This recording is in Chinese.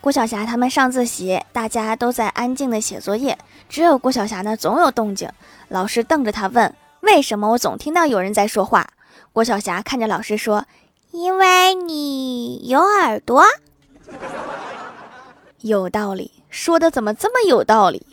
郭晓霞他们上自习，大家都在安静的写作业，只有郭晓霞呢总有动静，老师瞪着她问，为什么我总听到有人在说话？郭晓霞看着老师说，因为你有耳朵。有道理，说的怎么这么有道理？